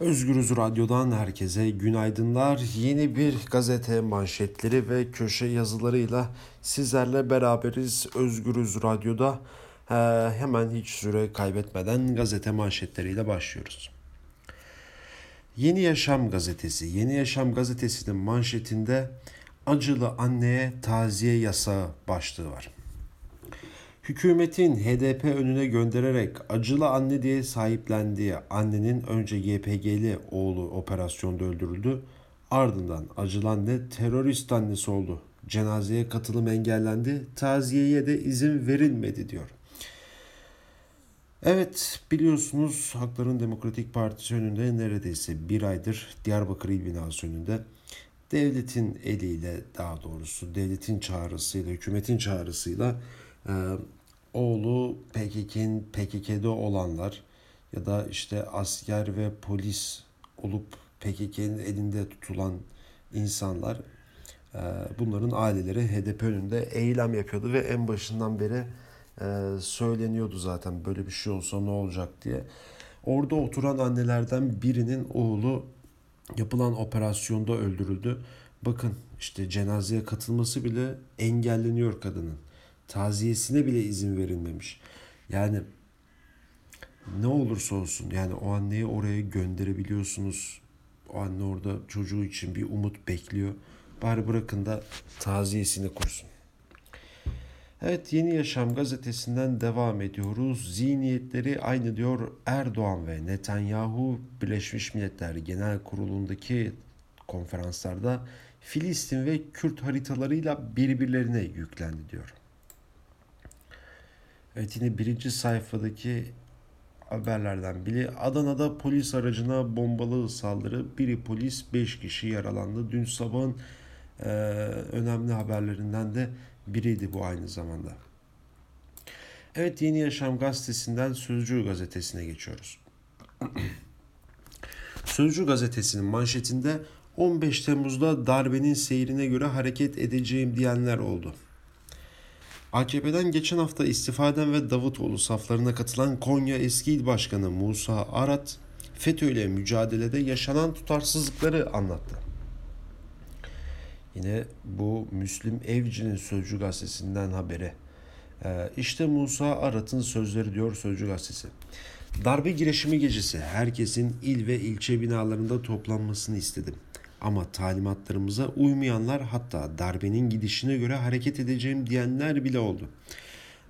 Özgürüz Radyo'dan herkese günaydınlar. Yeni bir gazete manşetleri ve köşe yazılarıyla sizlerle beraberiz. Özgürüz Radyo'da ee, hemen hiç süre kaybetmeden gazete manşetleriyle başlıyoruz. Yeni Yaşam gazetesi. Yeni Yaşam gazetesinin manşetinde acılı anneye taziye yasağı başlığı var. Hükümetin HDP önüne göndererek acılı anne diye sahiplendiği annenin önce YPG'li oğlu operasyonda öldürüldü. Ardından acılı anne terörist annesi oldu. Cenazeye katılım engellendi. Taziyeye de izin verilmedi diyor. Evet biliyorsunuz Hakların Demokratik Partisi önünde neredeyse bir aydır Diyarbakır İl Binası önünde devletin eliyle daha doğrusu devletin çağrısıyla, hükümetin çağrısıyla e, oğlu PKK'nin PKK'de olanlar ya da işte asker ve polis olup PKK'nin elinde tutulan insanlar e, bunların aileleri HDP önünde eylem yapıyordu ve en başından beri e, söyleniyordu zaten böyle bir şey olsa ne olacak diye. Orada oturan annelerden birinin oğlu yapılan operasyonda öldürüldü. Bakın işte cenazeye katılması bile engelleniyor kadının. Taziyesine bile izin verilmemiş. Yani ne olursa olsun yani o anneyi oraya gönderebiliyorsunuz. O anne orada çocuğu için bir umut bekliyor. Bari bırakın da taziyesini kursun. Evet Yeni Yaşam gazetesinden devam ediyoruz. Zihniyetleri aynı diyor Erdoğan ve Netanyahu Birleşmiş Milletler Genel Kurulu'ndaki konferanslarda Filistin ve Kürt haritalarıyla birbirlerine yüklendi diyor. Evet yine birinci sayfadaki haberlerden biri Adana'da polis aracına bombalı saldırı. Biri polis 5 kişi yaralandı. Dün sabahın e, önemli haberlerinden de biriydi bu aynı zamanda. Evet Yeni Yaşam gazetesinden Sözcü gazetesine geçiyoruz. Sözcü gazetesinin manşetinde 15 Temmuz'da darbenin seyrine göre hareket edeceğim diyenler oldu. AKP'den geçen hafta istifa eden ve Davutoğlu saflarına katılan Konya eski il başkanı Musa Arat, FETÖ ile mücadelede yaşanan tutarsızlıkları anlattı. Yine bu Müslim Evci'nin Sözcü gazetesinden haberi. Ee, işte Musa Arat'ın sözleri diyor Sözcü gazetesi. Darbe girişimi gecesi herkesin il ve ilçe binalarında toplanmasını istedim. Ama talimatlarımıza uymayanlar hatta darbenin gidişine göre hareket edeceğim diyenler bile oldu.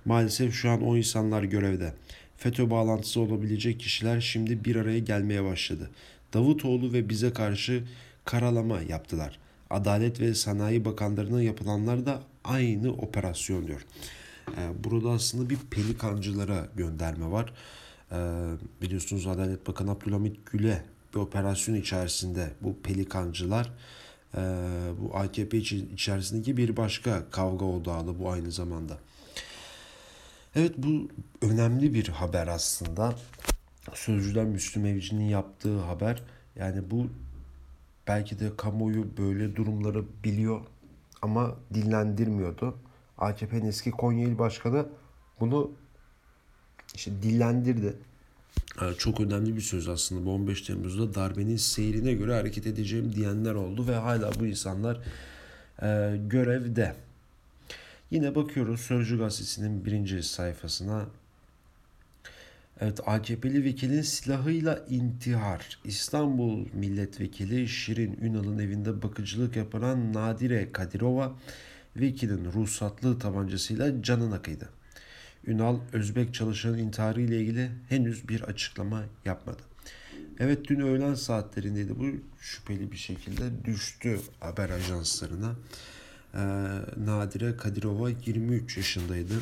Maalesef şu an o insanlar görevde. FETÖ bağlantısı olabilecek kişiler şimdi bir araya gelmeye başladı. Davutoğlu ve bize karşı karalama yaptılar. Adalet ve Sanayi Bakanlarına yapılanlar da aynı operasyon diyor. Ee, burada aslında bir pelikancılara gönderme var. Ee, biliyorsunuz Adalet Bakanı Abdülhamit Gül'e bir operasyon içerisinde bu pelikancılar e, bu AKP içerisindeki bir başka kavga odağlı bu aynı zamanda. Evet bu önemli bir haber aslında. Sözcüler Müslüm Evci'nin yaptığı haber. Yani bu belki de kamuoyu böyle durumları biliyor ama dillendirmiyordu. AKP'nin eski Konya İl Başkanı bunu işte dillendirdi. Çok önemli bir söz aslında bu 15 Temmuz'da darbenin seyrine göre hareket edeceğim diyenler oldu ve hala bu insanlar e, görevde. Yine bakıyoruz Sözcü Gazetesi'nin birinci sayfasına Evet AKP'li vekilin silahıyla intihar. İstanbul Milletvekili Şirin Ünal'ın evinde bakıcılık yapan Nadire Kadirova vekilin ruhsatlı tabancasıyla canına kıydı. Ünal Özbek çalışanın intiharı ile ilgili henüz bir açıklama yapmadı. Evet dün öğlen saatlerindeydi bu şüpheli bir şekilde düştü haber ajanslarına. Ee, Nadire Kadirova 23 yaşındaydı.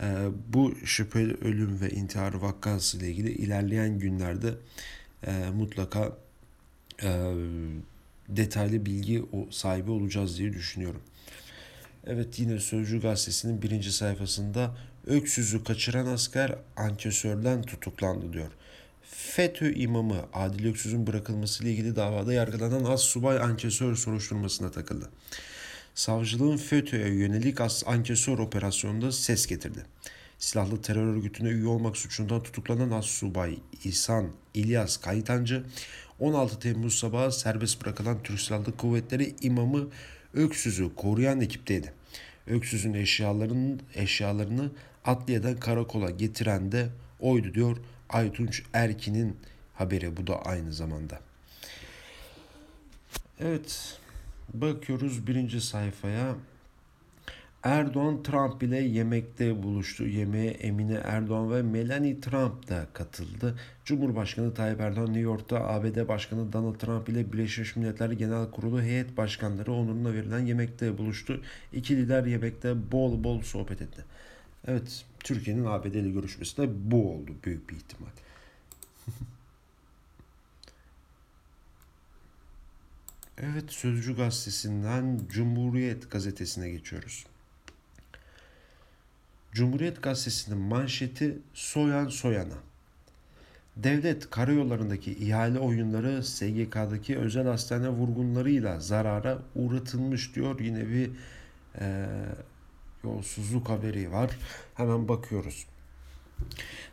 Ee, bu şüpheli ölüm ve intihar vakası ile ilgili ilerleyen günlerde e, mutlaka e, detaylı bilgi sahibi olacağız diye düşünüyorum. Evet yine Sözcü Gazetesi'nin birinci sayfasında Öksüz'ü kaçıran asker ankesörden tutuklandı diyor. FETÖ imamı Adil Öksüz'ün bırakılması ile ilgili davada yargılanan az subay ankesör soruşturmasına takıldı savcılığın FETÖ'ye yönelik ankesör operasyonunda ses getirdi. Silahlı terör örgütüne üye olmak suçundan tutuklanan Assubay İhsan İlyas Kaytancı 16 Temmuz sabahı serbest bırakılan Türk Silahlı Kuvvetleri imamı Öksüz'ü koruyan ekipteydi. Öksüz'ün eşyalarının eşyalarını adliyeden karakola getiren de oydu diyor Aytunç Erkin'in haberi bu da aynı zamanda. Evet bakıyoruz birinci sayfaya. Erdoğan Trump ile yemekte buluştu. Yemeğe Emine Erdoğan ve Melanie Trump da katıldı. Cumhurbaşkanı Tayyip Erdoğan New York'ta ABD Başkanı Donald Trump ile Birleşmiş Milletler Genel Kurulu heyet başkanları onuruna verilen yemekte buluştu. İki lider yemekte bol bol sohbet etti. Evet, Türkiye'nin ABD ile görüşmesi de bu oldu büyük bir ihtimal. evet, Sözcü Gazetesi'nden Cumhuriyet Gazetesi'ne geçiyoruz. Cumhuriyet Gazetesi'nin manşeti soyan soyana. Devlet karayollarındaki ihale oyunları SGK'daki özel hastane vurgunlarıyla zarara uğratılmış diyor. Yine bir e, yolsuzluk haberi var. Hemen bakıyoruz.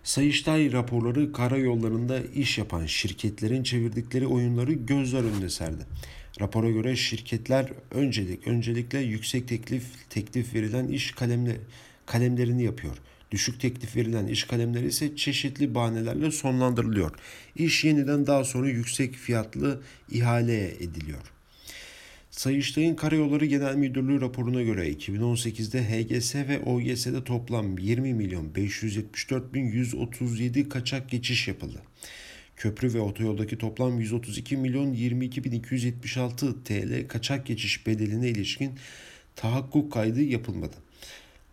Sayıştay raporları karayollarında iş yapan şirketlerin çevirdikleri oyunları gözler önünde serdi. Rapora göre şirketler öncelik öncelikle yüksek teklif teklif verilen iş kalemle kalemlerini yapıyor. Düşük teklif verilen iş kalemleri ise çeşitli bahanelerle sonlandırılıyor. İş yeniden daha sonra yüksek fiyatlı ihale ediliyor. Sayıştay'ın Karayolları Genel Müdürlüğü raporuna göre 2018'de HGS ve OGS'de toplam 20 milyon 574 bin 137 kaçak geçiş yapıldı. Köprü ve otoyoldaki toplam 132 milyon 22 bin 276 TL kaçak geçiş bedeline ilişkin tahakkuk kaydı yapılmadı.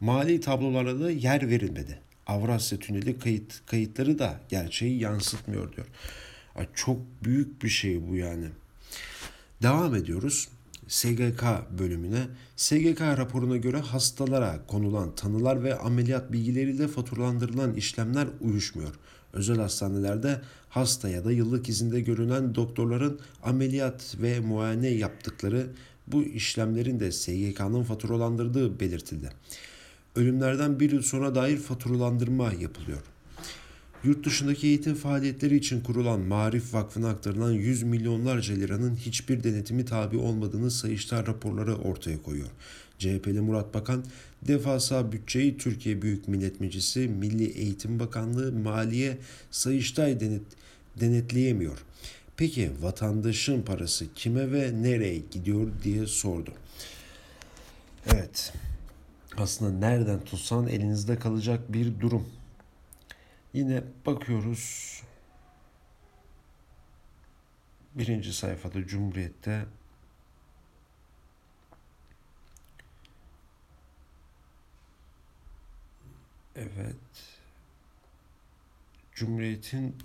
Mali tablolara da yer verilmedi. Avrasya Tüneli kayıt, kayıtları da gerçeği yansıtmıyor diyor. Çok büyük bir şey bu yani. Devam ediyoruz. SGK bölümüne. SGK raporuna göre hastalara konulan tanılar ve ameliyat bilgileriyle faturalandırılan işlemler uyuşmuyor. Özel hastanelerde hasta ya da yıllık izinde görülen doktorların ameliyat ve muayene yaptıkları bu işlemlerin de SGK'nın faturalandırdığı belirtildi ölümlerden bir yıl sonra dair faturalandırma yapılıyor. Yurt dışındaki eğitim faaliyetleri için kurulan Marif Vakfı'na aktarılan 100 milyonlarca liranın hiçbir denetimi tabi olmadığını Sayıştay raporları ortaya koyuyor. CHP'li Murat Bakan, defasa bütçeyi Türkiye Büyük Millet Meclisi, Milli Eğitim Bakanlığı, Maliye, Sayıştay denet, denetleyemiyor. Peki vatandaşın parası kime ve nereye gidiyor diye sordu. Evet, aslında nereden tutsan elinizde kalacak bir durum. Yine bakıyoruz. Birinci sayfada Cumhuriyet'te Evet. Cumhuriyet'in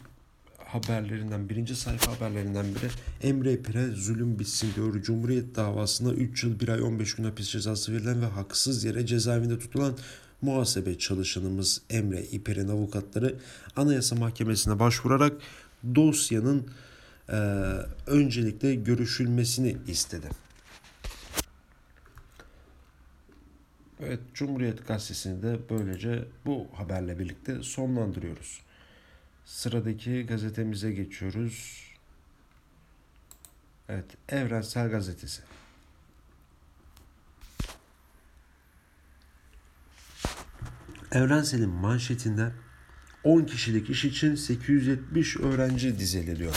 haberlerinden, birinci sayfa haberlerinden biri Emre Pire zulüm bitsin diyor. Cumhuriyet davasında 3 yıl 1 ay 15 gün hapis cezası verilen ve haksız yere cezaevinde tutulan muhasebe çalışanımız Emre İper'in avukatları Anayasa Mahkemesi'ne başvurarak dosyanın e, öncelikle görüşülmesini istedi. Evet, Cumhuriyet Gazetesi'ni de böylece bu haberle birlikte sonlandırıyoruz. Sıradaki gazetemize geçiyoruz. Evet, Evrensel Gazetesi. Evrensel'in manşetinde 10 kişilik iş için 870 öğrenci dizeleniyor.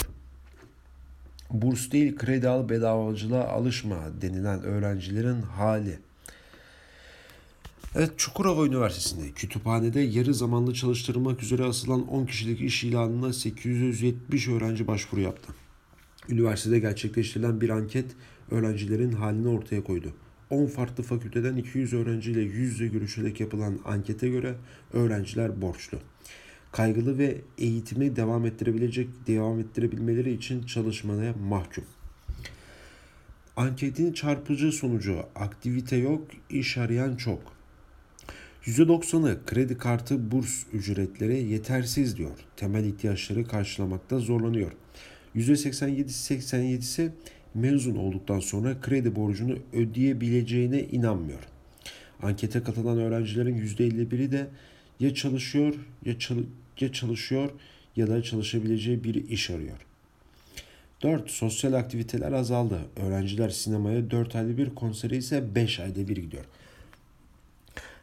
Burs değil kredi al bedavacılığa alışma denilen öğrencilerin hali. Evet Çukurova Üniversitesi'nde kütüphanede yarı zamanlı çalıştırılmak üzere asılan 10 kişilik iş ilanına 870 öğrenci başvuru yaptı. Üniversitede gerçekleştirilen bir anket öğrencilerin halini ortaya koydu. 10 farklı fakülteden 200 öğrenciyle yüz yüze görüşerek yapılan ankete göre öğrenciler borçlu. Kaygılı ve eğitimi devam ettirebilecek devam ettirebilmeleri için çalışmaya mahkum. Anketin çarpıcı sonucu aktivite yok, iş arayan çok. %90'ı kredi kartı burs ücretleri yetersiz diyor. Temel ihtiyaçları karşılamakta zorlanıyor. %87-87'si mezun olduktan sonra kredi borcunu ödeyebileceğine inanmıyor. Ankete katılan öğrencilerin %51'i de Ya çalışıyor ya, çal- ya çalışıyor ya da çalışabileceği bir iş arıyor. 4. Sosyal aktiviteler azaldı. Öğrenciler sinemaya 4 ayda bir, konsere ise 5 ayda bir gidiyor.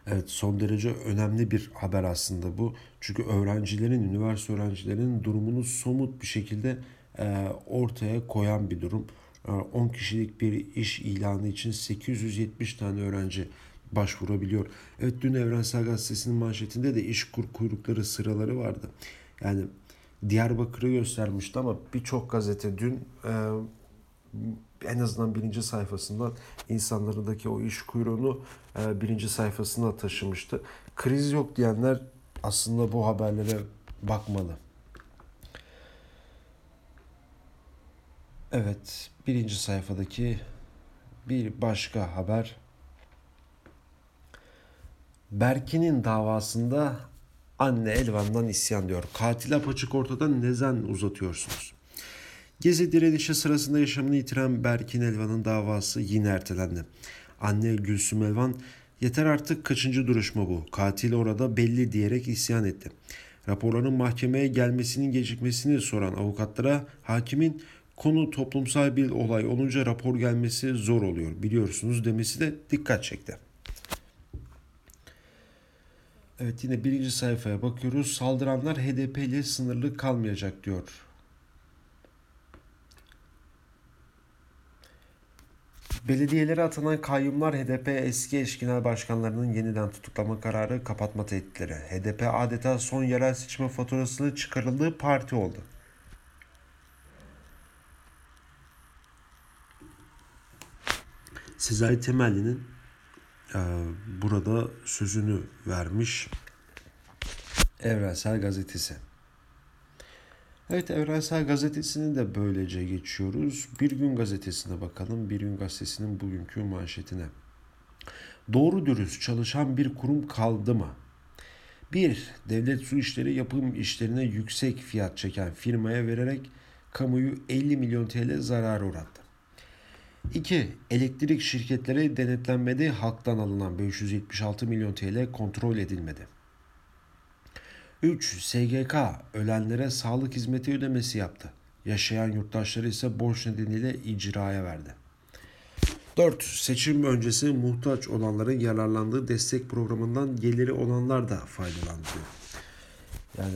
Evet son derece önemli bir haber aslında bu. Çünkü öğrencilerin, üniversite öğrencilerinin durumunu somut bir şekilde e, ortaya koyan bir durum. E, 10 kişilik bir iş ilanı için 870 tane öğrenci başvurabiliyor. Evet dün Evrensel Gazetesi'nin manşetinde de iş kur kuyrukları sıraları vardı. Yani Diyarbakır'ı göstermişti ama birçok gazete dün e, en azından birinci sayfasından insanlarındaki o iş kuyruğunu e, birinci sayfasına taşımıştı. Kriz yok diyenler aslında bu haberlere bakmalı. Evet, birinci sayfadaki bir başka haber. Berkin'in davasında anne Elvan'dan isyan diyor. Katil apaçık ortada neden uzatıyorsunuz? Gezi direnişi sırasında yaşamını yitiren Berkin Elvan'ın davası yine ertelendi. Anne Gülsüm Elvan yeter artık kaçıncı duruşma bu? Katil orada belli diyerek isyan etti. Raporların mahkemeye gelmesinin gecikmesini soran avukatlara hakimin konu toplumsal bir olay olunca rapor gelmesi zor oluyor biliyorsunuz demesi de dikkat çekti. Evet yine birinci sayfaya bakıyoruz. Saldıranlar HDP ile sınırlı kalmayacak diyor. Belediyelere atanan kayyumlar HDP eski eş genel başkanlarının yeniden tutuklama kararı kapatma tehditleri. HDP adeta son yerel seçime faturasını çıkarıldığı parti oldu. Sezai Temelli'nin e, burada sözünü vermiş Evrensel Gazetesi. Evet Evrensel Gazetesi'ni de böylece geçiyoruz. Bir Gün Gazetesi'ne bakalım. Bir Gün Gazetesi'nin bugünkü manşetine. Doğru dürüst çalışan bir kurum kaldı mı? 1. Devlet su işleri yapım işlerine yüksek fiyat çeken firmaya vererek kamuyu 50 milyon TL zarar uğrattı. 2. Elektrik şirketleri denetlenmedi, halktan alınan 576 milyon TL kontrol edilmedi. 3. SGK ölenlere sağlık hizmeti ödemesi yaptı. Yaşayan yurttaşları ise borç nedeniyle icraya verdi. 4. Seçim öncesi muhtaç olanların yararlandığı destek programından geliri olanlar da faydalandı. Yani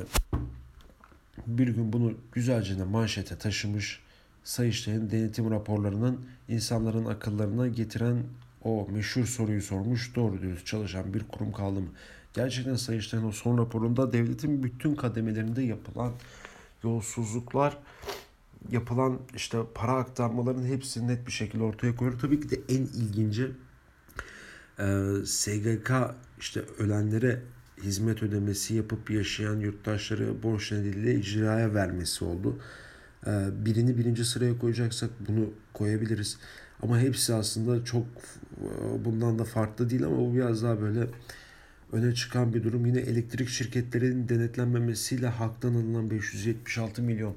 bir gün bunu güzelce de manşete taşımış Sayıştay'ın denetim raporlarının insanların akıllarına getiren o meşhur soruyu sormuş. Doğru dürüst çalışan bir kurum kaldı mı? Gerçekten Sayıştay'ın o son raporunda devletin bütün kademelerinde yapılan yolsuzluklar, yapılan işte para aktarmaların hepsini net bir şekilde ortaya koyuyor. Tabii ki de en ilginci e, SGK işte ölenlere hizmet ödemesi yapıp yaşayan yurttaşları borç nedeniyle icraya vermesi oldu. E, birini birinci sıraya koyacaksak bunu koyabiliriz. Ama hepsi aslında çok e, bundan da farklı değil ama bu biraz daha böyle öne çıkan bir durum. Yine elektrik şirketlerinin denetlenmemesiyle halktan alınan 576 milyon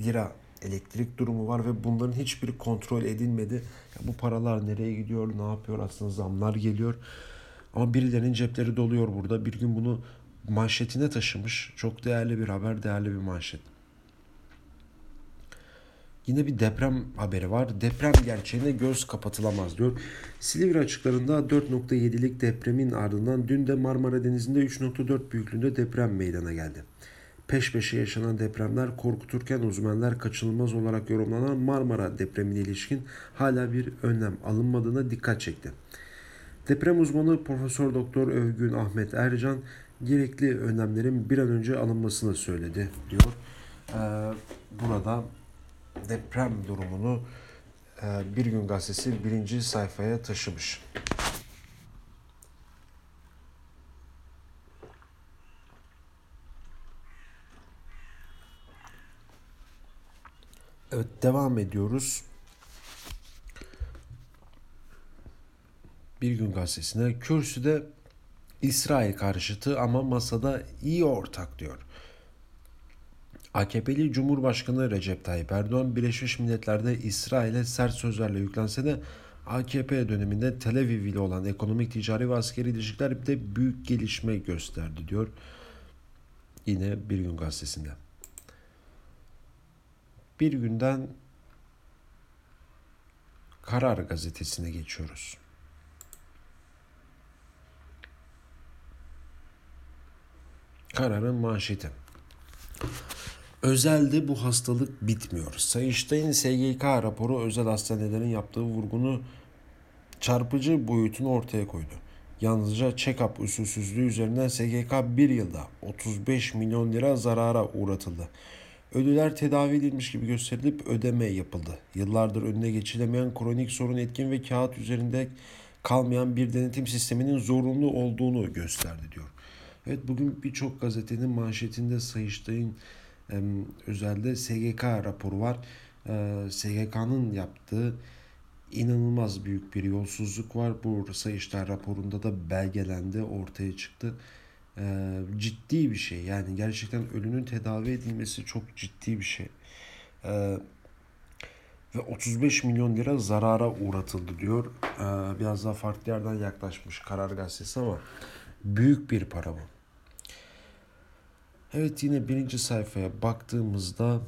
lira elektrik durumu var ve bunların hiçbiri kontrol edilmedi. Ya bu paralar nereye gidiyor, ne yapıyor aslında zamlar geliyor. Ama birilerinin cepleri doluyor burada. Bir gün bunu manşetine taşımış. Çok değerli bir haber, değerli bir manşet. Yine bir deprem haberi var. Deprem gerçeğine göz kapatılamaz diyor. Silivri açıklarında 4.7'lik depremin ardından dün de Marmara Denizi'nde 3.4 büyüklüğünde deprem meydana geldi. Peş peşe yaşanan depremler korkuturken uzmanlar kaçınılmaz olarak yorumlanan Marmara depremine ilişkin hala bir önlem alınmadığına dikkat çekti. Deprem uzmanı Profesör Doktor Övgün Ahmet Ercan gerekli önlemlerin bir an önce alınmasını söyledi diyor. Ee, burada deprem durumunu e, Bir Gün Gazetesi birinci sayfaya taşımış. Evet devam ediyoruz. Bir Gün Gazetesi'ne kürsüde İsrail karşıtı ama masada iyi ortak diyor. AKP'li Cumhurbaşkanı Recep Tayyip Erdoğan Birleşmiş Milletler'de İsrail'e sert sözlerle yüklense de AKP döneminde Tel Aviv ile olan ekonomik, ticari ve askeri ilişkiler de büyük gelişme gösterdi diyor. Yine Bir Gün Gazetesi'nde. Bir günden Karar Gazetesi'ne geçiyoruz. Kararın manşeti. Özelde bu hastalık bitmiyor. Sayıştay'ın SGK raporu özel hastanelerin yaptığı vurgunu çarpıcı boyutunu ortaya koydu. Yalnızca check-up usulsüzlüğü üzerinden SGK bir yılda 35 milyon lira zarara uğratıldı. Ölüler tedavi edilmiş gibi gösterilip ödeme yapıldı. Yıllardır önüne geçilemeyen kronik sorun etkin ve kağıt üzerinde kalmayan bir denetim sisteminin zorunlu olduğunu gösterdi diyor. Evet bugün birçok gazetenin manşetinde Sayıştay'ın özelde SGK raporu var. SGK'nın yaptığı inanılmaz büyük bir yolsuzluk var. Bu Sayıştay raporunda da belgelendi, ortaya çıktı. Ciddi bir şey. Yani gerçekten ölünün tedavi edilmesi çok ciddi bir şey. Ve 35 milyon lira zarara uğratıldı diyor. Biraz daha farklı yerden yaklaşmış Karar Gazetesi ama büyük bir para bu. Evet yine birinci sayfaya baktığımızda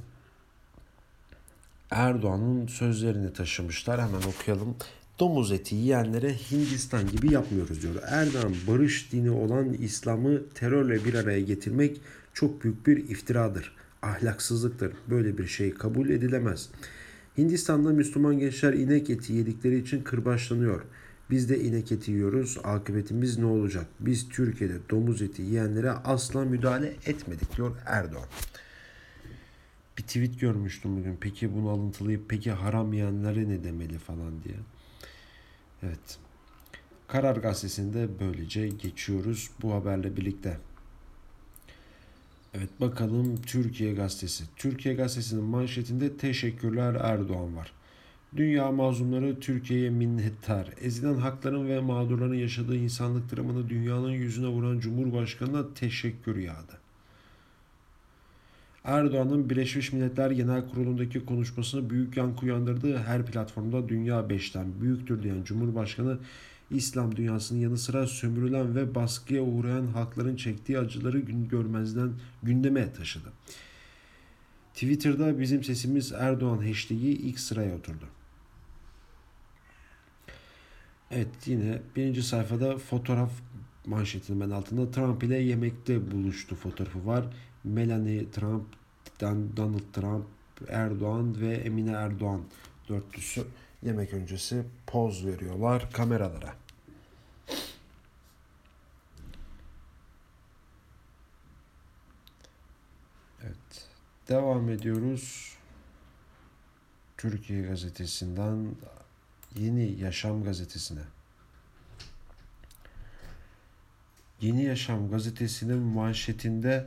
Erdoğan'ın sözlerini taşımışlar. Hemen okuyalım. Domuz eti yiyenlere Hindistan gibi yapmıyoruz diyor. Erdoğan barış dini olan İslam'ı terörle bir araya getirmek çok büyük bir iftiradır. Ahlaksızlıktır. Böyle bir şey kabul edilemez. Hindistan'da Müslüman gençler inek eti yedikleri için kırbaçlanıyor. Biz de inek eti yiyoruz. Akıbetimiz ne olacak? Biz Türkiye'de domuz eti yiyenlere asla müdahale etmedik diyor Erdoğan. Bir tweet görmüştüm bugün. Peki bunu alıntılayıp peki haram yiyenlere ne demeli falan diye. Evet. Karar Gazetesi'nde böylece geçiyoruz bu haberle birlikte. Evet bakalım Türkiye Gazetesi. Türkiye Gazetesi'nin manşetinde teşekkürler Erdoğan var. Dünya mazlumları Türkiye'ye minnettar. Ezilen hakların ve mağdurların yaşadığı insanlık dramını dünyanın yüzüne vuran Cumhurbaşkanı'na teşekkür yağdı. Erdoğan'ın Birleşmiş Milletler Genel Kurulu'ndaki konuşmasını büyük yankı uyandırdığı her platformda dünya beşten büyüktür diyen Cumhurbaşkanı İslam dünyasının yanı sıra sömürülen ve baskıya uğrayan halkların çektiği acıları gün görmezden gündeme taşıdı. Twitter'da bizim sesimiz Erdoğan hashtag'i ilk sıraya oturdu. Evet yine birinci sayfada fotoğraf manşetinin ben altında Trump ile yemekte buluştu fotoğrafı var. Melanie Trump, Donald Trump, Erdoğan ve Emine Erdoğan dörtlüsü yemek öncesi poz veriyorlar kameralara. Evet. Devam ediyoruz. Türkiye gazetesinden Yeni Yaşam gazetesine. Yeni Yaşam gazetesinin manşetinde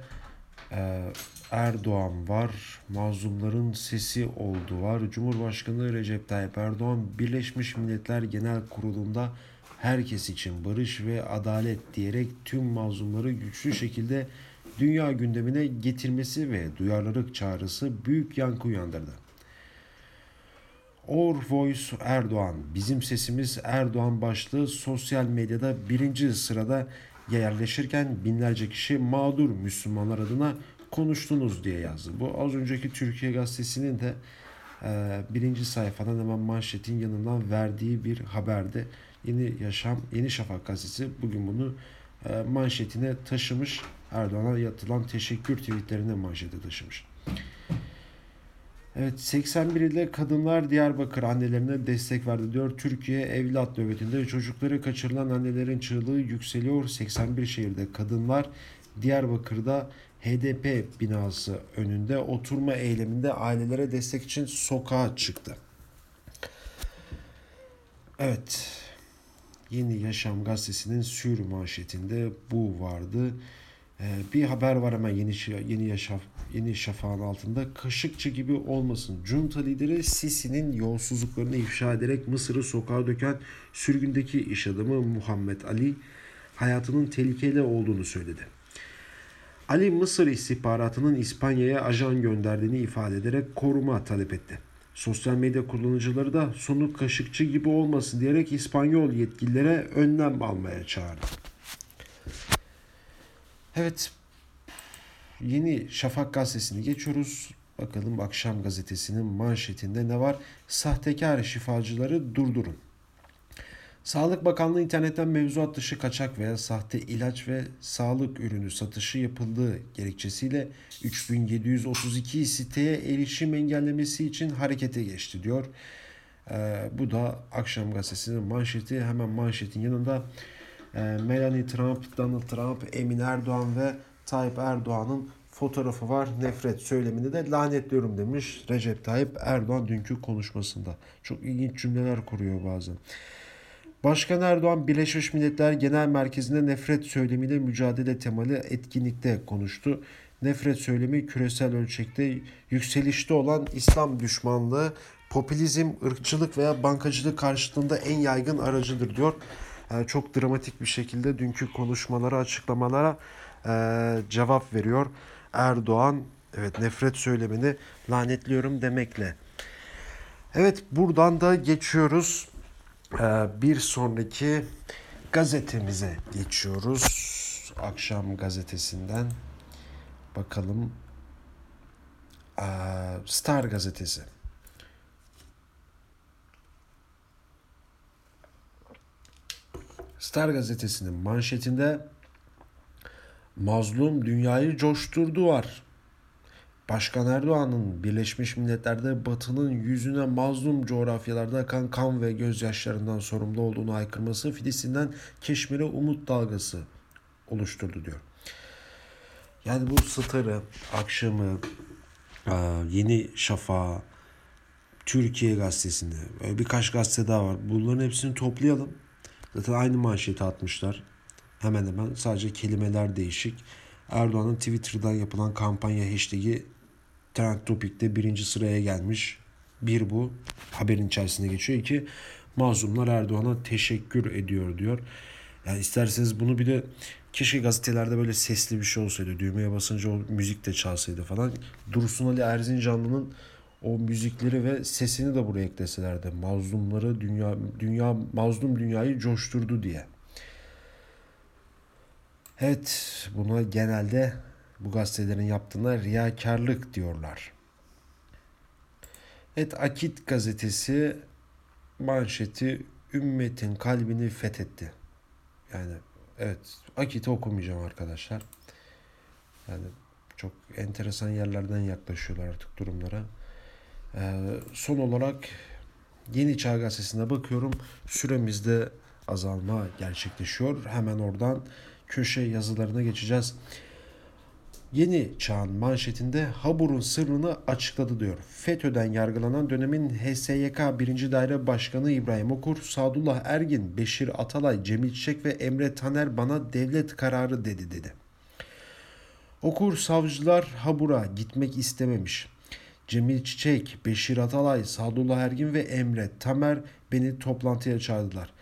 e, Erdoğan var, mazlumların sesi oldu var. Cumhurbaşkanı Recep Tayyip Erdoğan Birleşmiş Milletler Genel Kurulu'nda herkes için barış ve adalet diyerek tüm mazlumları güçlü şekilde dünya gündemine getirmesi ve duyarlılık çağrısı büyük yankı uyandırdı. Our Voice Erdoğan, bizim sesimiz Erdoğan başlığı sosyal medyada birinci sırada yerleşirken binlerce kişi mağdur Müslümanlar adına konuştunuz diye yazdı. Bu az önceki Türkiye Gazetesi'nin de e, birinci sayfadan hemen manşetin yanından verdiği bir haberde. Yeni Yaşam, Yeni Şafak gazetesi bugün bunu e, manşetine taşımış. Erdoğan'a yatılan teşekkür tweetlerine manşete taşımış. Evet 81 ilde kadınlar Diyarbakır annelerine destek verdi diyor. Türkiye evlat nöbetinde çocukları kaçırılan annelerin çığlığı yükseliyor. 81 şehirde kadınlar Diyarbakır'da HDP binası önünde oturma eyleminde ailelere destek için sokağa çıktı. Evet. Yeni Yaşam gazetesinin sür manşetinde bu vardı. Ee, bir haber var hemen yeni yeni yaşam yeni şafağın altında Kaşıkçı gibi olmasın. Junta lideri Sisi'nin yolsuzluklarını ifşa ederek Mısır'ı sokağa döken sürgündeki iş adamı Muhammed Ali hayatının tehlikeli olduğunu söyledi. Ali Mısır istihbaratının İspanya'ya ajan gönderdiğini ifade ederek koruma talep etti. Sosyal medya kullanıcıları da sonu kaşıkçı gibi olmasın diyerek İspanyol yetkililere önlem almaya çağırdı. Evet, Yeni Şafak gazetesini geçiyoruz. Bakalım akşam gazetesinin manşetinde ne var? Sahtekar şifacıları durdurun. Sağlık Bakanlığı internetten mevzuat dışı kaçak veya sahte ilaç ve sağlık ürünü satışı yapıldığı gerekçesiyle 3732 siteye erişim engellemesi için harekete geçti diyor. Ee, bu da Akşam Gazetesi'nin manşeti. Hemen manşetin yanında Melanie Trump, Donald Trump, Emin Erdoğan ve Tayyip Erdoğan'ın fotoğrafı var. Nefret söylemini de lanetliyorum demiş Recep Tayyip Erdoğan dünkü konuşmasında. Çok ilginç cümleler kuruyor bazen. Başkan Erdoğan Birleşmiş Milletler Genel Merkezi'nde nefret söylemiyle mücadele temalı etkinlikte konuştu. Nefret söylemi küresel ölçekte yükselişte olan İslam düşmanlığı, popülizm, ırkçılık veya bankacılık karşıtında en yaygın aracıdır diyor. Yani çok dramatik bir şekilde dünkü konuşmalara, açıklamalara e, cevap veriyor. Erdoğan evet nefret söylemini lanetliyorum demekle. Evet buradan da geçiyoruz. Ee, bir sonraki gazetemize geçiyoruz. Akşam gazetesinden bakalım. Star gazetesi. Star gazetesinin manşetinde mazlum dünyayı coşturdu var. Başkan Erdoğan'ın Birleşmiş Milletler'de Batı'nın yüzüne mazlum coğrafyalarda akan kan ve gözyaşlarından sorumlu olduğunu aykırması Filistin'den Keşmir'e umut dalgası oluşturdu diyor. Yani bu Star'ı, akşamı, Yeni Şafak'ı, Türkiye Gazetesi'nde birkaç gazete daha var. Bunların hepsini toplayalım. Zaten aynı manşeti atmışlar. Hemen hemen sadece kelimeler değişik. Erdoğan'ın Twitter'dan yapılan kampanya hashtag'i Trend Topic'te birinci sıraya gelmiş. Bir bu haberin içerisinde geçiyor. İki mazlumlar Erdoğan'a teşekkür ediyor diyor. Yani isterseniz bunu bir de keşke gazetelerde böyle sesli bir şey olsaydı. Düğmeye basınca o müzik de çalsaydı falan. Dursun Ali Erzincanlı'nın o müzikleri ve sesini de buraya ekleselerdi. Mazlumları dünya dünya mazlum dünyayı coşturdu diye. Evet buna genelde bu gazetelerin yaptığına riyakarlık diyorlar. Evet Akit gazetesi manşeti ümmetin kalbini fethetti. Yani evet Akit'i okumayacağım arkadaşlar. Yani çok enteresan yerlerden yaklaşıyorlar artık durumlara. Ee, son olarak Yeni Çağ Gazetesi'ne bakıyorum. Süremizde azalma gerçekleşiyor. Hemen oradan köşe yazılarına geçeceğiz. Yeni Çağ'ın manşetinde Habur'un sırrını açıkladı diyor. FETÖ'den yargılanan dönemin HSYK 1. Daire Başkanı İbrahim Okur, Sadullah Ergin, Beşir Atalay, Cemil Çiçek ve Emre Taner bana devlet kararı dedi dedi. Okur savcılar Habur'a gitmek istememiş. Cemil Çiçek, Beşir Atalay, Sadullah Ergin ve Emre Tamer beni toplantıya çağırdılar.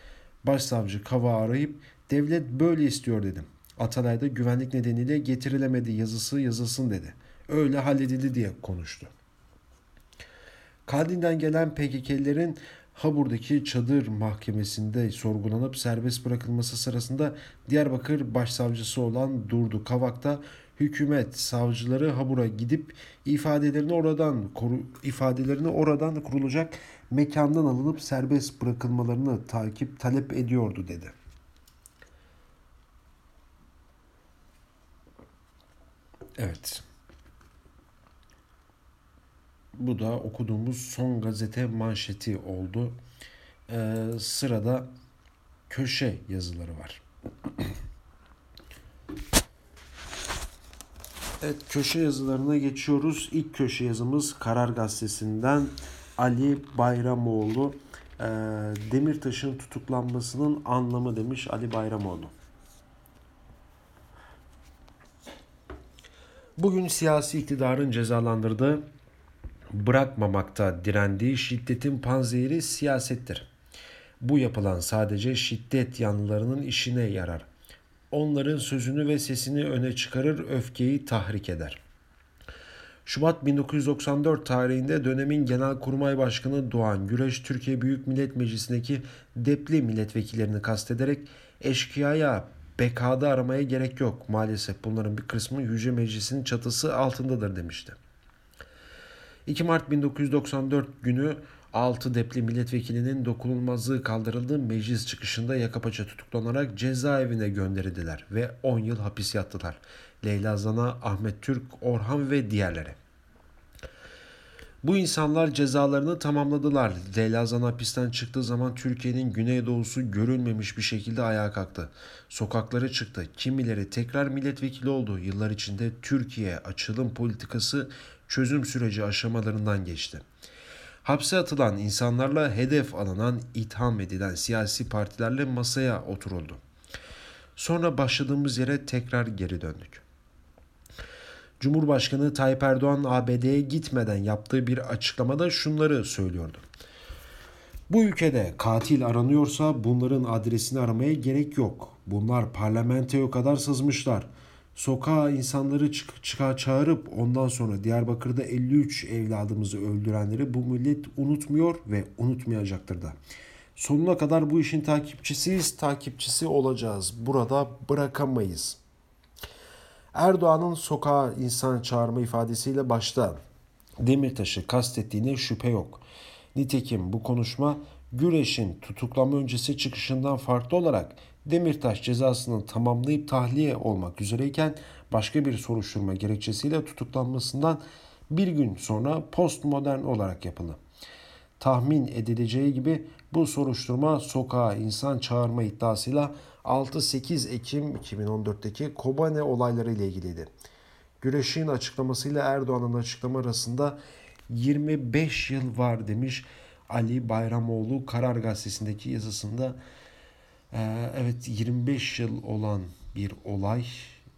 Başsavcı Kava arayıp devlet böyle istiyor dedim. Atalay da güvenlik nedeniyle getirilemedi yazısı yazılsın dedi. Öyle halledildi diye konuştu. Kandil'den gelen PKK'lilerin Habur'daki çadır mahkemesinde sorgulanıp serbest bırakılması sırasında Diyarbakır Başsavcısı olan Durdu Kavak'ta hükümet savcıları Habur'a gidip ifadelerini oradan koru, ifadelerini oradan kurulacak mekandan alınıp serbest bırakılmalarını takip talep ediyordu dedi. Evet. Bu da okuduğumuz son gazete manşeti oldu. Ee, sırada köşe yazıları var. Evet köşe yazılarına geçiyoruz. İlk köşe yazımız Karar Gazetesi'nden Ali Bayramoğlu. Ee, Demirtaş'ın tutuklanmasının anlamı demiş Ali Bayramoğlu. Bugün siyasi iktidarın cezalandırdığı, bırakmamakta direndiği şiddetin panzehiri siyasettir. Bu yapılan sadece şiddet yanlılarının işine yarar. Onların sözünü ve sesini öne çıkarır, öfkeyi tahrik eder. Şubat 1994 tarihinde dönemin Genelkurmay Başkanı Doğan Güreş Türkiye Büyük Millet Meclisi'ndeki depli milletvekillerini kastederek eşkıyaya BK'da aramaya gerek yok. Maalesef bunların bir kısmı Yüce Meclisi'nin çatısı altındadır demişti. 2 Mart 1994 günü 6 depli milletvekilinin dokunulmazlığı kaldırıldığı meclis çıkışında yaka paça tutuklanarak cezaevine gönderildiler ve 10 yıl hapis yattılar. Leyla Zana, Ahmet Türk, Orhan ve diğerleri. Bu insanlar cezalarını tamamladılar. Leyla Zana hapisten çıktığı zaman Türkiye'nin güneydoğusu görülmemiş bir şekilde ayağa kalktı. Sokaklara çıktı. Kimileri tekrar milletvekili oldu. Yıllar içinde Türkiye açılım politikası çözüm süreci aşamalarından geçti. Hapse atılan insanlarla hedef alınan, itham edilen siyasi partilerle masaya oturuldu. Sonra başladığımız yere tekrar geri döndük. Cumhurbaşkanı Tayyip Erdoğan ABD'ye gitmeden yaptığı bir açıklamada şunları söylüyordu. Bu ülkede katil aranıyorsa bunların adresini aramaya gerek yok. Bunlar parlamentoya kadar sızmışlar. Sokağa insanları çık çıkar çağırıp ondan sonra Diyarbakır'da 53 evladımızı öldürenleri bu millet unutmuyor ve unutmayacaktır da. Sonuna kadar bu işin takipçisiyiz, takipçisi olacağız. Burada bırakamayız.'' Erdoğan'ın sokağa insan çağırma ifadesiyle başta Demirtaş'ı kastettiğine şüphe yok. Nitekim bu konuşma Güreş'in tutuklama öncesi çıkışından farklı olarak Demirtaş cezasını tamamlayıp tahliye olmak üzereyken başka bir soruşturma gerekçesiyle tutuklanmasından bir gün sonra postmodern olarak yapıldı. Tahmin edileceği gibi bu soruşturma sokağa insan çağırma iddiasıyla 6-8 Ekim 2014'teki Kobane olayları ile ilgiliydi. Güreş'in açıklamasıyla Erdoğan'ın açıklama arasında 25 yıl var demiş Ali Bayramoğlu Karar Gazetesi'ndeki yazısında. Ee, evet 25 yıl olan bir olay.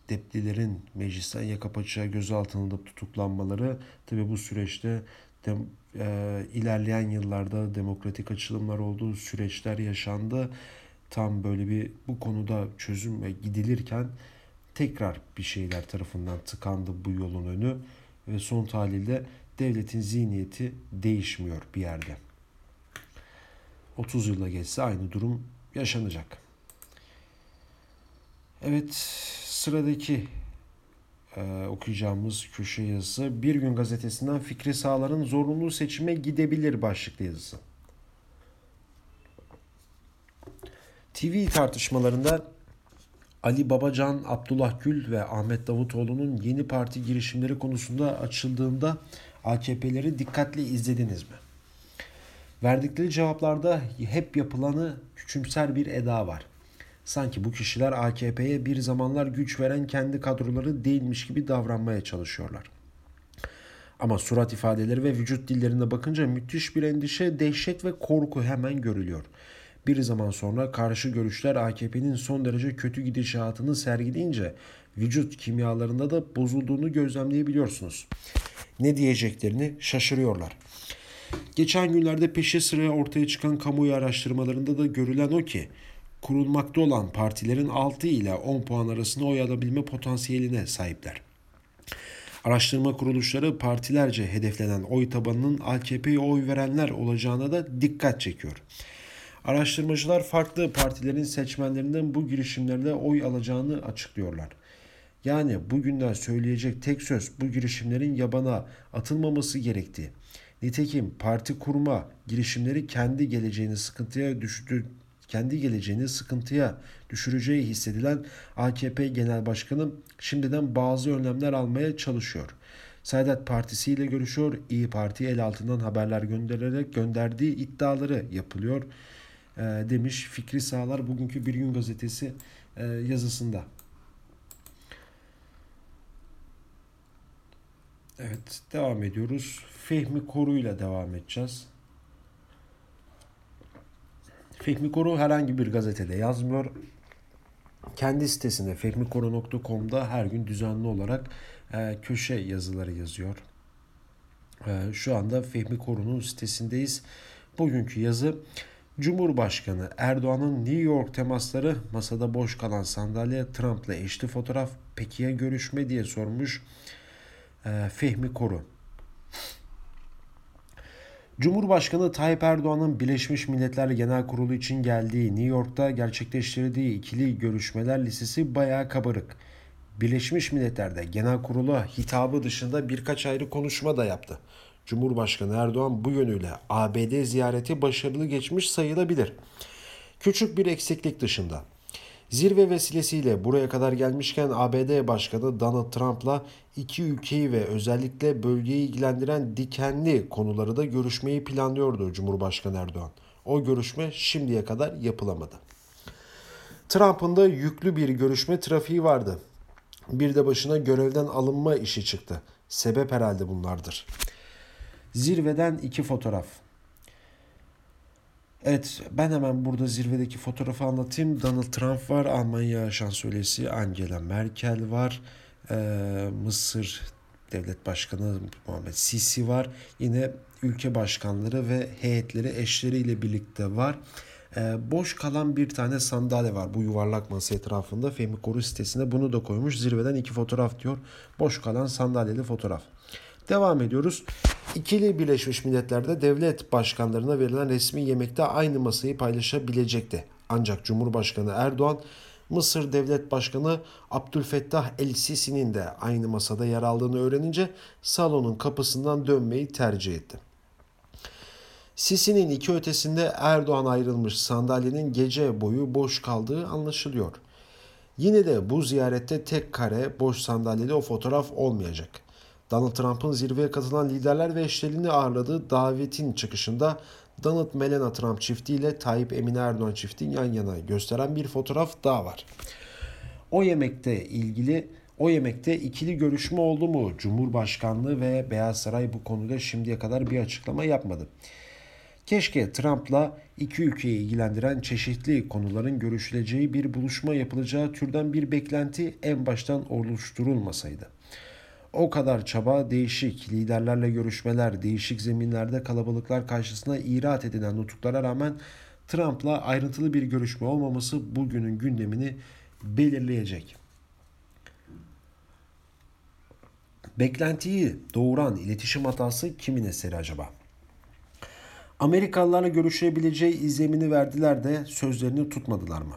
Deplilerin meclisten yaka paça gözaltına alınıp tutuklanmaları. Tabi bu süreçte de, e, ilerleyen yıllarda demokratik açılımlar olduğu süreçler yaşandı. Tam böyle bir bu konuda çözüm ve gidilirken tekrar bir şeyler tarafından tıkandı bu yolun önü ve son tahlilde devletin zihniyeti değişmiyor bir yerde. 30 yıla geçse aynı durum yaşanacak. Evet sıradaki e, okuyacağımız köşe yazısı Bir Gün Gazetesi'nden Fikri Sağlar'ın zorunlu seçime gidebilir başlıklı yazısı. TV tartışmalarında Ali Babacan, Abdullah Gül ve Ahmet Davutoğlu'nun yeni parti girişimleri konusunda açıldığında AKP'leri dikkatli izlediniz mi? Verdikleri cevaplarda hep yapılanı küçümser bir eda var. Sanki bu kişiler AKP'ye bir zamanlar güç veren kendi kadroları değilmiş gibi davranmaya çalışıyorlar. Ama surat ifadeleri ve vücut dillerine bakınca müthiş bir endişe, dehşet ve korku hemen görülüyor bir zaman sonra karşı görüşler AKP'nin son derece kötü gidişatını sergileyince vücut kimyalarında da bozulduğunu gözlemleyebiliyorsunuz. Ne diyeceklerini şaşırıyorlar. Geçen günlerde peşi sıra ortaya çıkan kamuoyu araştırmalarında da görülen o ki kurulmakta olan partilerin 6 ile 10 puan arasında oy alabilme potansiyeline sahipler. Araştırma kuruluşları partilerce hedeflenen oy tabanının AKP'ye oy verenler olacağına da dikkat çekiyor. Araştırmacılar farklı partilerin seçmenlerinden bu girişimlerde oy alacağını açıklıyorlar. Yani bugünden söyleyecek tek söz bu girişimlerin yabana atılmaması gerektiği. Nitekim parti kurma girişimleri kendi geleceğini sıkıntıya düştü kendi geleceğini sıkıntıya düşüreceği hissedilen AKP Genel Başkanı şimdiden bazı önlemler almaya çalışıyor. Saadet Partisi ile görüşüyor. İyi Parti el altından haberler göndererek gönderdiği iddiaları yapılıyor. E, demiş Fikri Sağlar bugünkü Bir Gün Gazetesi e, yazısında. Evet devam ediyoruz. Fehmi Koru ile devam edeceğiz. Fehmi Koru herhangi bir gazetede yazmıyor. Kendi sitesinde fehmikoru.com'da her gün düzenli olarak e, köşe yazıları yazıyor. E, şu anda Fehmi Koru'nun sitesindeyiz. Bugünkü yazı Cumhurbaşkanı Erdoğan'ın New York temasları masada boş kalan sandalye Trump'la eşli fotoğraf peki ya görüşme diye sormuş. E, Fehmi Koru. Cumhurbaşkanı Tayyip Erdoğan'ın Birleşmiş Milletler Genel Kurulu için geldiği New York'ta gerçekleştirdiği ikili görüşmeler listesi bayağı kabarık. Birleşmiş Milletler'de genel kurula hitabı dışında birkaç ayrı konuşma da yaptı. Cumhurbaşkanı Erdoğan bu yönüyle ABD ziyareti başarılı geçmiş sayılabilir. Küçük bir eksiklik dışında. Zirve vesilesiyle buraya kadar gelmişken ABD Başkanı Donald Trump'la iki ülkeyi ve özellikle bölgeyi ilgilendiren dikenli konuları da görüşmeyi planlıyordu Cumhurbaşkanı Erdoğan. O görüşme şimdiye kadar yapılamadı. Trump'ın da yüklü bir görüşme trafiği vardı. Bir de başına görevden alınma işi çıktı. Sebep herhalde bunlardır. Zirveden iki fotoğraf. Evet ben hemen burada zirvedeki fotoğrafı anlatayım. Donald Trump var, Almanya şansölyesi Angela Merkel var, ee, Mısır devlet başkanı Muhammed Sisi var. Yine ülke başkanları ve heyetleri eşleriyle birlikte var. Ee, boş kalan bir tane sandalye var bu yuvarlak masa etrafında. Fehmi Koru sitesinde bunu da koymuş. Zirveden iki fotoğraf diyor. Boş kalan sandalyeli fotoğraf. Devam ediyoruz. İkili Birleşmiş Milletler'de devlet başkanlarına verilen resmi yemekte aynı masayı paylaşabilecekti. Ancak Cumhurbaşkanı Erdoğan Mısır Devlet Başkanı Abdülfettah El-Sisi'nin de aynı masada yer aldığını öğrenince salonun kapısından dönmeyi tercih etti. Sisi'nin iki ötesinde Erdoğan ayrılmış sandalyenin gece boyu boş kaldığı anlaşılıyor. Yine de bu ziyarette tek kare boş sandalyede o fotoğraf olmayacak. Donald Trump'ın zirveye katılan liderler ve eşlerini ağırladığı davetin çıkışında Donald Melania Trump çiftiyle Tayyip Emine Erdoğan çiftin yan yana gösteren bir fotoğraf daha var. O yemekte ilgili o yemekte ikili görüşme oldu mu? Cumhurbaşkanlığı ve Beyaz Saray bu konuda şimdiye kadar bir açıklama yapmadı. Keşke Trump'la iki ülkeyi ilgilendiren çeşitli konuların görüşüleceği bir buluşma yapılacağı türden bir beklenti en baştan oluşturulmasaydı. O kadar çaba, değişik liderlerle görüşmeler, değişik zeminlerde kalabalıklar karşısında irat edilen nutuklara rağmen Trump'la ayrıntılı bir görüşme olmaması bugünün gündemini belirleyecek. Beklentiyi doğuran iletişim hatası kimin eseri acaba? Amerikalılarla görüşebileceği izlemini verdiler de sözlerini tutmadılar mı?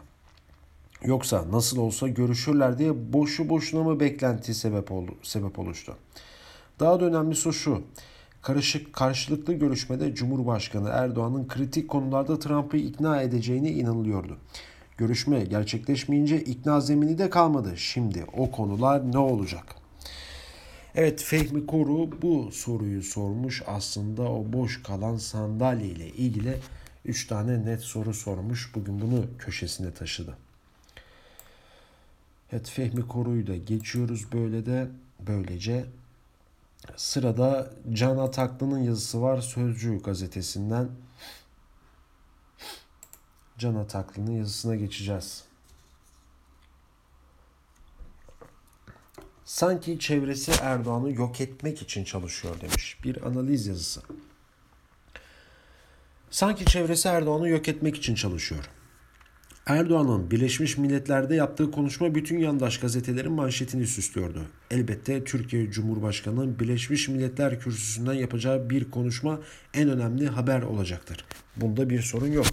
Yoksa nasıl olsa görüşürler diye boşu boşuna mı beklenti sebep oldu, sebep oluştu? Daha da önemlisi şu. Karışık karşılıklı görüşmede Cumhurbaşkanı Erdoğan'ın kritik konularda Trump'ı ikna edeceğine inanılıyordu. Görüşme gerçekleşmeyince ikna zemini de kalmadı. Şimdi o konular ne olacak? Evet Fehmi Koru bu soruyu sormuş. Aslında o boş kalan sandalye ile ilgili 3 tane net soru sormuş. Bugün bunu köşesine taşıdı. Evet Fehmi Koru'yu da geçiyoruz böyle de böylece. Sırada Can Ataklı'nın yazısı var Sözcü gazetesinden. Can Ataklı'nın yazısına geçeceğiz. Sanki çevresi Erdoğan'ı yok etmek için çalışıyor demiş. Bir analiz yazısı. Sanki çevresi Erdoğan'ı yok etmek için çalışıyor. Erdoğan'ın Birleşmiş Milletler'de yaptığı konuşma bütün yandaş gazetelerin manşetini süslüyordu. Elbette Türkiye Cumhurbaşkanı'nın Birleşmiş Milletler kürsüsünden yapacağı bir konuşma en önemli haber olacaktır. Bunda bir sorun yok.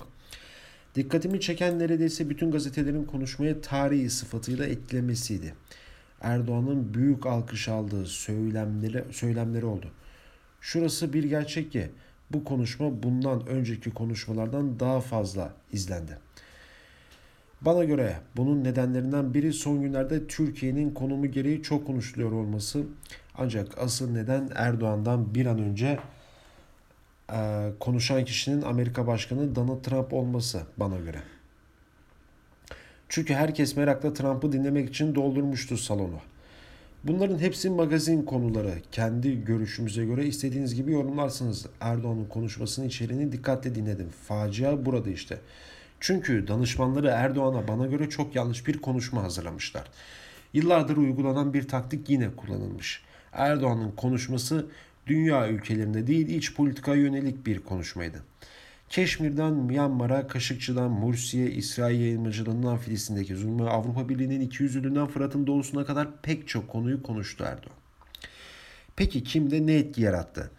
Dikkatimi çeken neredeyse bütün gazetelerin konuşmaya tarihi sıfatıyla etkilemesiydi. Erdoğan'ın büyük alkış aldığı söylemleri, söylemleri oldu. Şurası bir gerçek ki bu konuşma bundan önceki konuşmalardan daha fazla izlendi. Bana göre bunun nedenlerinden biri son günlerde Türkiye'nin konumu gereği çok konuşuluyor olması. Ancak asıl neden Erdoğan'dan bir an önce e, konuşan kişinin Amerika Başkanı Donald Trump olması bana göre. Çünkü herkes merakla Trump'ı dinlemek için doldurmuştu salonu. Bunların hepsi magazin konuları. Kendi görüşümüze göre istediğiniz gibi yorumlarsınız. Erdoğan'ın konuşmasının içeriğini dikkatle dinledim. Facia burada işte. Çünkü danışmanları Erdoğan'a bana göre çok yanlış bir konuşma hazırlamışlar. Yıllardır uygulanan bir taktik yine kullanılmış. Erdoğan'ın konuşması dünya ülkelerinde değil iç politika yönelik bir konuşmaydı. Keşmir'den Myanmar'a, Kaşıkçı'dan Mursi'ye, İsrail yayılmacılığından Filistin'deki zulmü, Avrupa Birliği'nin iki yüzlülüğünden Fırat'ın doğusuna kadar pek çok konuyu konuştu Erdoğan. Peki kimde ne etki yarattı?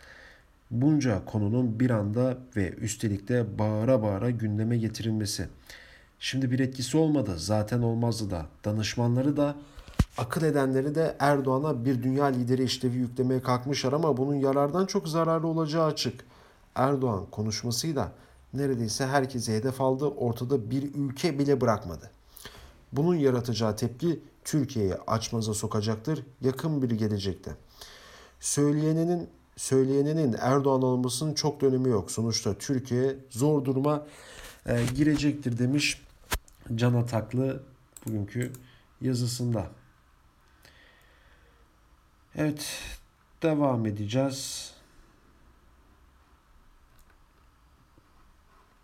Bunca konunun bir anda ve üstelik de bağıra bağıra gündeme getirilmesi. Şimdi bir etkisi olmadı. Zaten olmazdı da. Danışmanları da akıl edenleri de Erdoğan'a bir dünya lideri işlevi yüklemeye kalkmışlar ama bunun yarardan çok zararlı olacağı açık. Erdoğan konuşmasıyla neredeyse herkese hedef aldı. Ortada bir ülke bile bırakmadı. Bunun yaratacağı tepki Türkiye'yi açmaza sokacaktır yakın bir gelecekte. Söyleyeninin söyleyeninin Erdoğan olmasının çok da önemi yok. Sonuçta Türkiye zor duruma e, girecektir demiş Can Ataklı bugünkü yazısında. Evet devam edeceğiz.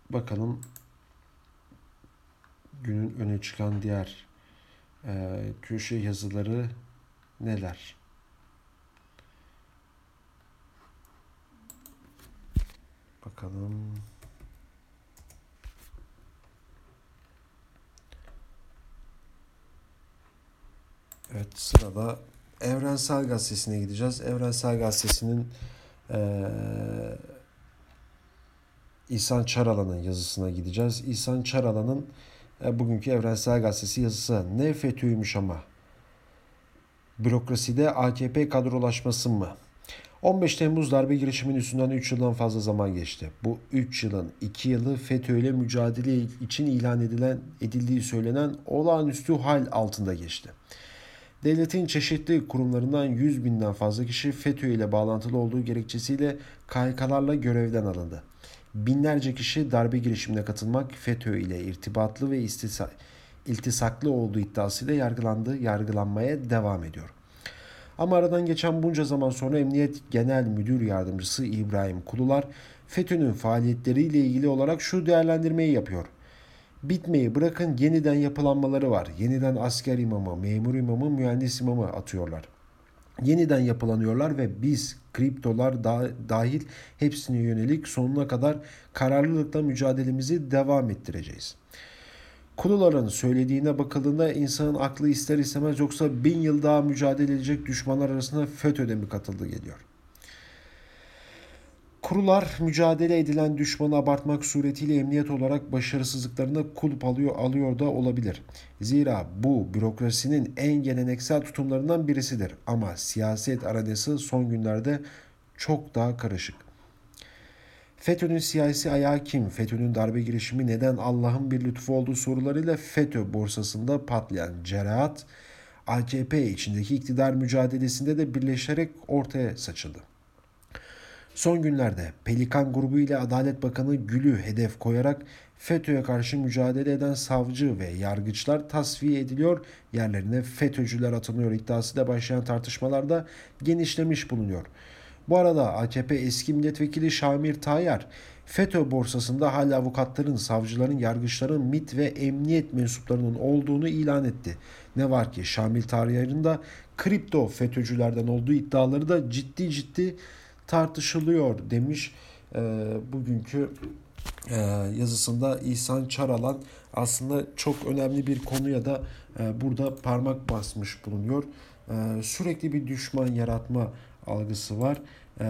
Bakalım günün öne çıkan diğer e, köşe yazıları neler? Bakalım. Evet sırada Evrensel Gazetesi'ne gideceğiz. Evrensel Gazetesi'nin e, İhsan Çaralan'ın yazısına gideceğiz. İhsan Çaralan'ın e, bugünkü Evrensel Gazetesi yazısı ne FETÖ'ymüş ama. Bürokraside AKP kadrolaşması mı? 15 Temmuz darbe girişiminin üstünden 3 yıldan fazla zaman geçti. Bu 3 yılın 2 yılı FETÖ ile mücadele için ilan edilen edildiği söylenen olağanüstü hal altında geçti. Devletin çeşitli kurumlarından 100 binden fazla kişi FETÖ ile bağlantılı olduğu gerekçesiyle KHK'larla görevden alındı. Binlerce kişi darbe girişimine katılmak FETÖ ile irtibatlı ve iltisaklı olduğu iddiasıyla yargılandı, yargılanmaya devam ediyor. Ama aradan geçen bunca zaman sonra Emniyet Genel Müdür Yardımcısı İbrahim Kulular FETÖ'nün faaliyetleriyle ilgili olarak şu değerlendirmeyi yapıyor. Bitmeyi bırakın yeniden yapılanmaları var. Yeniden asker imamı, memur imamı, mühendis imamı atıyorlar. Yeniden yapılanıyorlar ve biz kriptolar dahil hepsine yönelik sonuna kadar kararlılıkla mücadelemizi devam ettireceğiz. Kuluların söylediğine bakıldığında insanın aklı ister istemez yoksa bin yıl daha mücadele edecek düşmanlar arasında FETÖ'de mi katıldı geliyor. Kurular mücadele edilen düşmanı abartmak suretiyle emniyet olarak başarısızlıklarına kulp alıyor, alıyor da olabilir. Zira bu bürokrasinin en geleneksel tutumlarından birisidir. Ama siyaset aranesi son günlerde çok daha karışık. FETÖ'nün siyasi ayağı kim? FETÖ'nün darbe girişimi neden Allah'ın bir lütfu olduğu sorularıyla FETÖ borsasında patlayan cerahat AKP içindeki iktidar mücadelesinde de birleşerek ortaya saçıldı. Son günlerde Pelikan grubu ile Adalet Bakanı Gül'ü hedef koyarak FETÖ'ye karşı mücadele eden savcı ve yargıçlar tasfiye ediliyor, yerlerine FETÖ'cüler atanıyor iddiasıyla başlayan tartışmalarda genişlemiş bulunuyor. Bu arada AKP eski milletvekili Şamir Tayyar, FETÖ borsasında hala avukatların, savcıların, yargıçların, MIT ve emniyet mensuplarının olduğunu ilan etti. Ne var ki Şamil Tayyar'ın da kripto FETÖ'cülerden olduğu iddiaları da ciddi ciddi tartışılıyor demiş e, bugünkü e, yazısında İhsan Çaralan aslında çok önemli bir konuya da e, burada parmak basmış bulunuyor. E, sürekli bir düşman yaratma algısı var. E,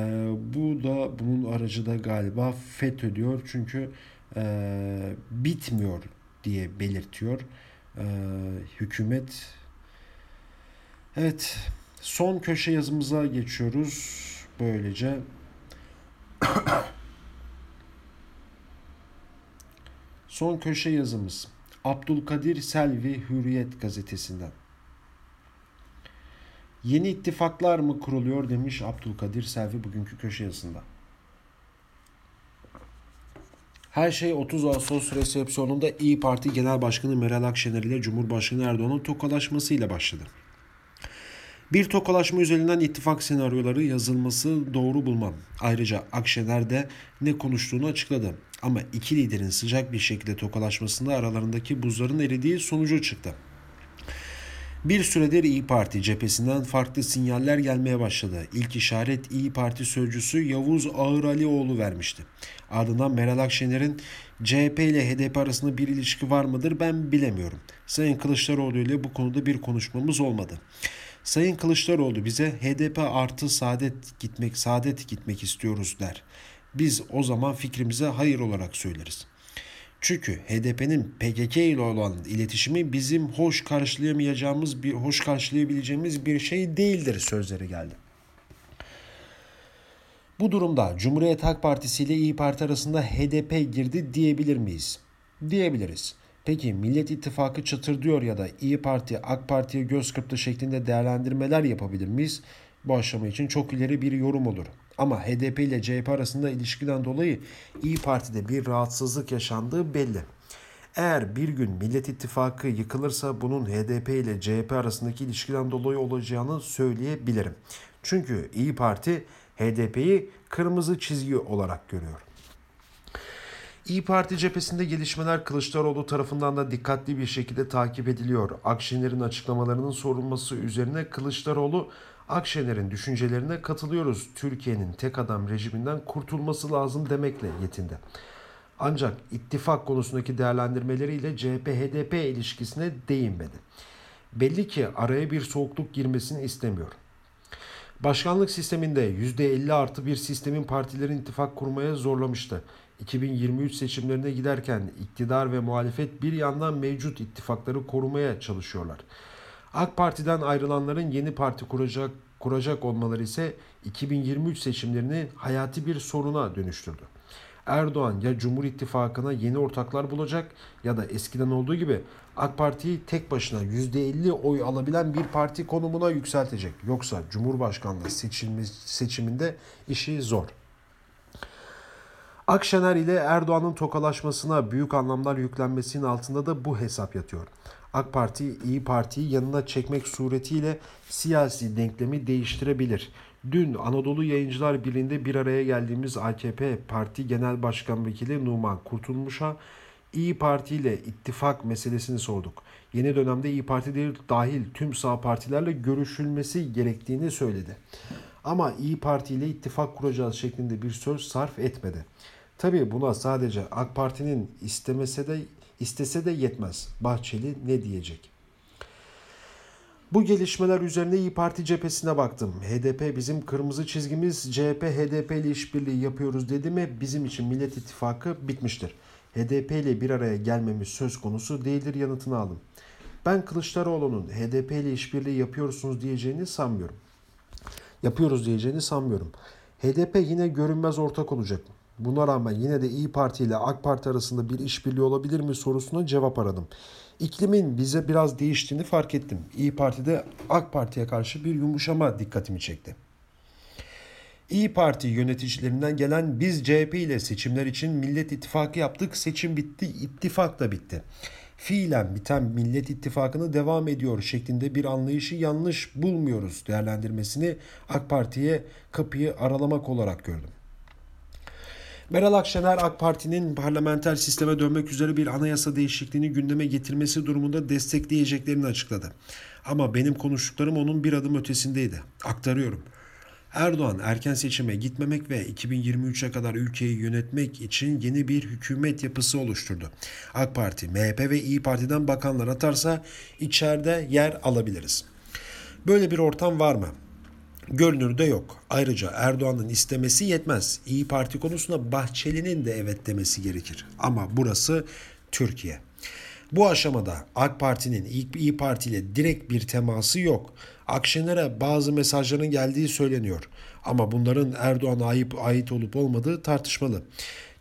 bu da bunun aracı da galiba FETÖ diyor çünkü e, bitmiyor diye belirtiyor e, hükümet. Evet son köşe yazımıza geçiyoruz. Böylece son köşe yazımız Abdülkadir Selvi Hürriyet gazetesinden. Yeni ittifaklar mı kuruluyor demiş Abdülkadir Selvi bugünkü köşe yazısında. Her şey 30 Ağustos resepsiyonunda İyi Parti Genel Başkanı Meral Akşener ile Cumhurbaşkanı Erdoğan'ın tokalaşmasıyla başladı. Bir tokalaşma üzerinden ittifak senaryoları yazılması doğru bulmam. Ayrıca Akşener de ne konuştuğunu açıkladı. Ama iki liderin sıcak bir şekilde tokalaşmasında aralarındaki buzların eridiği sonucu çıktı. Bir süredir İyi Parti cephesinden farklı sinyaller gelmeye başladı. İlk işaret İyi Parti sözcüsü Yavuz Ağıralioğlu vermişti. Ardından Meral Akşener'in CHP ile HDP arasında bir ilişki var mıdır ben bilemiyorum. Sayın Kılıçdaroğlu ile bu konuda bir konuşmamız olmadı. Sayın Kılıçdaroğlu bize HDP artı saadet gitmek saadet gitmek istiyoruz der. Biz o zaman fikrimize hayır olarak söyleriz. Çünkü HDP'nin PKK ile olan iletişimi bizim hoş karşılayamayacağımız bir hoş karşılayabileceğimiz bir şey değildir sözleri geldi. Bu durumda Cumhuriyet Halk Partisi ile İyi Parti arasında HDP girdi diyebilir miyiz? Diyebiliriz. Peki Millet İttifakı çatırdıyor ya da İyi Parti AK Parti'ye göz kırptı şeklinde değerlendirmeler yapabilir miyiz? Bu aşama için çok ileri bir yorum olur. Ama HDP ile CHP arasında ilişkiden dolayı İyi Parti'de bir rahatsızlık yaşandığı belli. Eğer bir gün Millet İttifakı yıkılırsa bunun HDP ile CHP arasındaki ilişkiden dolayı olacağını söyleyebilirim. Çünkü İyi Parti HDP'yi kırmızı çizgi olarak görüyor. İyi Parti cephesinde gelişmeler Kılıçdaroğlu tarafından da dikkatli bir şekilde takip ediliyor. Akşener'in açıklamalarının sorulması üzerine Kılıçdaroğlu Akşener'in düşüncelerine katılıyoruz. Türkiye'nin tek adam rejiminden kurtulması lazım demekle yetindi. Ancak ittifak konusundaki değerlendirmeleriyle CHP-HDP ilişkisine değinmedi. Belli ki araya bir soğukluk girmesini istemiyor. Başkanlık sisteminde %50 artı bir sistemin partilerin ittifak kurmaya zorlamıştı. 2023 seçimlerine giderken iktidar ve muhalefet bir yandan mevcut ittifakları korumaya çalışıyorlar. AK Parti'den ayrılanların yeni parti kuracak kuracak olmaları ise 2023 seçimlerini hayati bir soruna dönüştürdü. Erdoğan ya Cumhur İttifakı'na yeni ortaklar bulacak ya da eskiden olduğu gibi AK Parti'yi tek başına %50 oy alabilen bir parti konumuna yükseltecek. Yoksa Cumhurbaşkanlığı seçilme, seçiminde işi zor. Akşener ile Erdoğan'ın tokalaşmasına büyük anlamlar yüklenmesinin altında da bu hesap yatıyor. AK Parti İyi Parti'yi yanına çekmek suretiyle siyasi denklemi değiştirebilir. Dün Anadolu Yayıncılar Birliği'nde bir araya geldiğimiz AKP Parti Genel Başkan Vekili Numan Kurtulmuş'a İyi Parti ile ittifak meselesini sorduk. Yeni dönemde İyi Parti değil dahil tüm sağ partilerle görüşülmesi gerektiğini söyledi. Ama İyi Parti ile ittifak kuracağız şeklinde bir söz sarf etmedi. Tabii buna sadece AK Parti'nin istemese de istese de yetmez. Bahçeli ne diyecek? Bu gelişmeler üzerine İyi Parti cephesine baktım. HDP bizim kırmızı çizgimiz, CHP HDP ile işbirliği yapıyoruz dedi mi bizim için Millet İttifakı bitmiştir. HDP ile bir araya gelmemiz söz konusu değildir yanıtını aldım. Ben Kılıçdaroğlu'nun HDP ile işbirliği yapıyorsunuz diyeceğini sanmıyorum. Yapıyoruz diyeceğini sanmıyorum. HDP yine görünmez ortak olacak. Buna rağmen yine de İyi Parti ile AK Parti arasında bir işbirliği olabilir mi sorusuna cevap aradım. İklimin bize biraz değiştiğini fark ettim. İyi Parti'de AK Parti'ye karşı bir yumuşama dikkatimi çekti. İyi Parti yöneticilerinden gelen biz CHP ile seçimler için Millet İttifakı yaptık, seçim bitti, ittifak da bitti. Fiilen biten Millet İttifakı'nı devam ediyor şeklinde bir anlayışı yanlış bulmuyoruz değerlendirmesini AK Parti'ye kapıyı aralamak olarak gördüm. Meral Akşener AK Parti'nin parlamenter sisteme dönmek üzere bir anayasa değişikliğini gündeme getirmesi durumunda destekleyeceklerini açıkladı. Ama benim konuştuklarım onun bir adım ötesindeydi. Aktarıyorum. Erdoğan erken seçime gitmemek ve 2023'e kadar ülkeyi yönetmek için yeni bir hükümet yapısı oluşturdu. AK Parti, MHP ve İyi Parti'den bakanlar atarsa içeride yer alabiliriz. Böyle bir ortam var mı? Görünürde yok. Ayrıca Erdoğan'ın istemesi yetmez. İyi Parti konusunda Bahçeli'nin de evet demesi gerekir. Ama burası Türkiye. Bu aşamada AK Parti'nin İyi Parti ile direkt bir teması yok. Akşener'e bazı mesajların geldiği söyleniyor. Ama bunların Erdoğan'a ait olup olmadığı tartışmalı.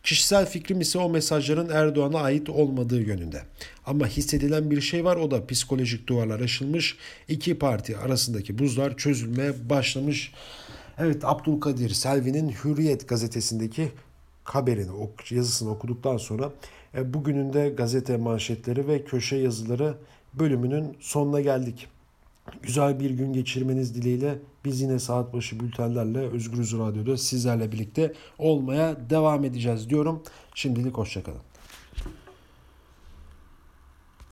Kişisel fikrim ise o mesajların Erdoğan'a ait olmadığı yönünde. Ama hissedilen bir şey var o da psikolojik duvarlar aşılmış. iki parti arasındaki buzlar çözülmeye başlamış. Evet Abdülkadir Selvi'nin Hürriyet gazetesindeki haberini, yazısını okuduktan sonra e, bugünün de gazete manşetleri ve köşe yazıları bölümünün sonuna geldik. Güzel bir gün geçirmeniz dileğiyle biz yine saat başı bültenlerle Özgürüz Radyo'da sizlerle birlikte olmaya devam edeceğiz diyorum. Şimdilik hoşçakalın.